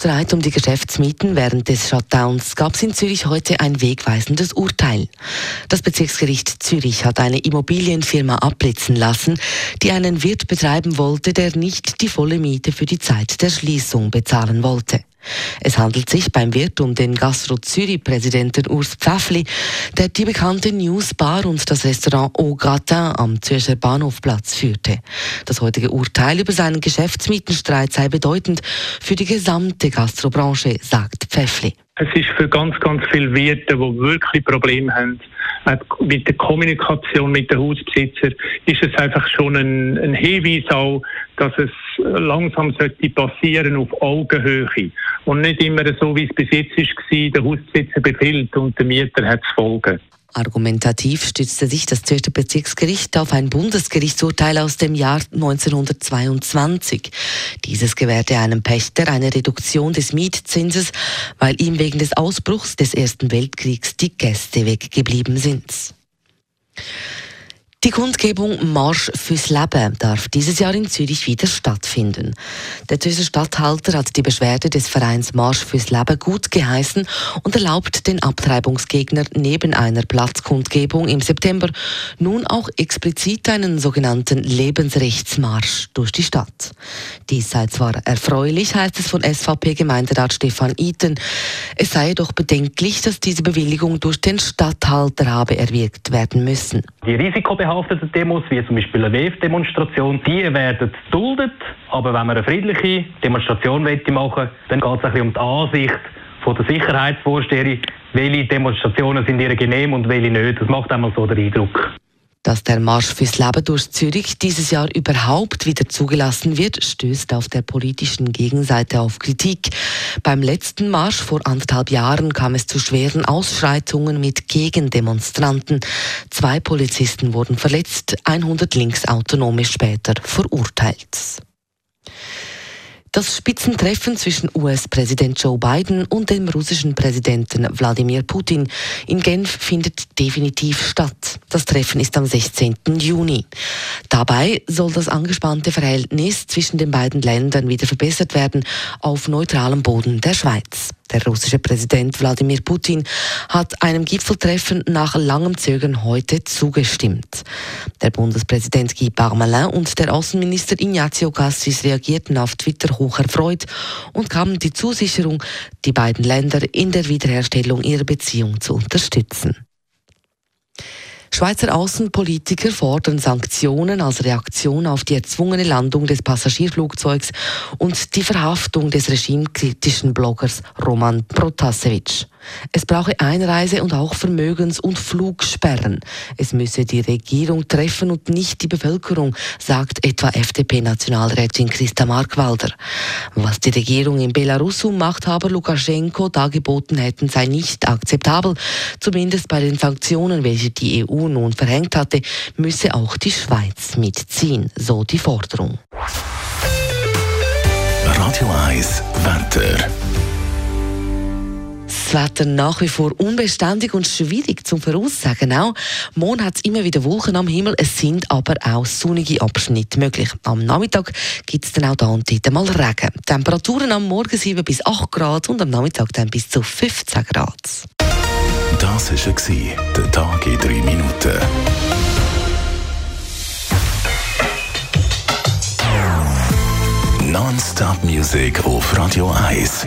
Streit um die Geschäftsmieten während des Shutdowns gab es in Zürich heute ein wegweisendes Urteil. Das Bezirksgericht Zürich hat eine Immobilienfirma abblitzen lassen, die einen Wirt betreiben wollte, der nicht die volle Miete für die Zeit der Schließung bezahlen wollte. Es handelt sich beim Wirt um den Gastro Zürich-Präsidenten Urs Pfäffli, der die bekannte News Bar und das Restaurant Au Gratin am Zürcher Bahnhofplatz führte. Das heutige Urteil über seinen Geschäftsmietenstreit sei bedeutend für die gesamte Gastrobranche, sagt Pfäffli. Es ist für ganz, ganz viele Wirte, die wirklich Probleme haben, mit der Kommunikation mit den Hausbesitzern, ist es einfach schon ein, ein Hinweis auch, dass es langsam sollte passieren auf Augenhöhe und nicht immer so, wie es bis jetzt war, der Hausbesitzer befiehlt und der Mieter hat zu folgen. Argumentativ stützte sich das Zürcher Bezirksgericht auf ein Bundesgerichtsurteil aus dem Jahr 1922. Dieses gewährte einem Pächter eine Reduktion des Mietzinses, weil ihm wegen des Ausbruchs des Ersten Weltkriegs die Gäste weggeblieben sind. Die Kundgebung Marsch fürs Leben darf dieses Jahr in Zürich wieder stattfinden. Der Zürcher Stadthalter hat die Beschwerde des Vereins Marsch fürs Leben gut geheißen und erlaubt den Abtreibungsgegner neben einer Platzkundgebung im September nun auch explizit einen sogenannten Lebensrechtsmarsch durch die Stadt. Dies sei zwar erfreulich, heißt es von SVP-Gemeinderat Stefan Iten. Es sei jedoch bedenklich, dass diese Bewilligung durch den Stadthalter habe erwirkt werden müssen. Die risikobehafteten Demos, wie zum Beispiel eine WF-Demonstration, die werden geduldet. Aber wenn man eine friedliche Demonstration machen dann geht es ein um die Ansicht von der Sicherheitsvorsteher, welche Demonstrationen sind ihr genehm und welche nicht. Das macht einmal so den Eindruck. Dass der Marsch fürs Leben durch Zürich dieses Jahr überhaupt wieder zugelassen wird, stößt auf der politischen Gegenseite auf Kritik. Beim letzten Marsch vor anderthalb Jahren kam es zu schweren Ausschreitungen mit Gegendemonstranten. Zwei Polizisten wurden verletzt, 100 Linksautonome später verurteilt. Das Spitzentreffen zwischen US-Präsident Joe Biden und dem russischen Präsidenten Wladimir Putin in Genf findet definitiv statt. Das Treffen ist am 16. Juni. Dabei soll das angespannte Verhältnis zwischen den beiden Ländern wieder verbessert werden auf neutralem Boden der Schweiz. Der russische Präsident Wladimir Putin hat einem Gipfeltreffen nach langem Zögern heute zugestimmt. Der Bundespräsident Guy Parmelin und der Außenminister Ignazio Cassis reagierten auf Twitter hoch erfreut und gaben die Zusicherung, die beiden Länder in der Wiederherstellung ihrer Beziehung zu unterstützen. Schweizer Außenpolitiker fordern Sanktionen als Reaktion auf die erzwungene Landung des Passagierflugzeugs und die Verhaftung des regimekritischen Bloggers Roman Protasevich. Es brauche Einreise- und auch Vermögens- und Flugsperren. Es müsse die Regierung treffen und nicht die Bevölkerung, sagt etwa FDP-Nationalrätin Christa Markwalder. Was die Regierung in Belarus um Machthaber Lukaschenko dargeboten hätten, sei nicht akzeptabel. Zumindest bei den Sanktionen, welche die EU nun verhängt hatte, müsse auch die Schweiz mitziehen, so die Forderung. Radio 1 Wetter. Das Wetter nach wie vor unbeständig und schwierig zum Voraussagen. Auch morgen hat es immer wieder Wolken am Himmel, es sind aber auch sonnige Abschnitte möglich. Am Nachmittag gibt es dann auch da und dort mal Regen. Temperaturen am Morgen 7 bis 8 Grad und am Nachmittag dann bis zu 15 Grad. Das war der Tag in 3 Minuten. Non-Stop Music auf Radio 1.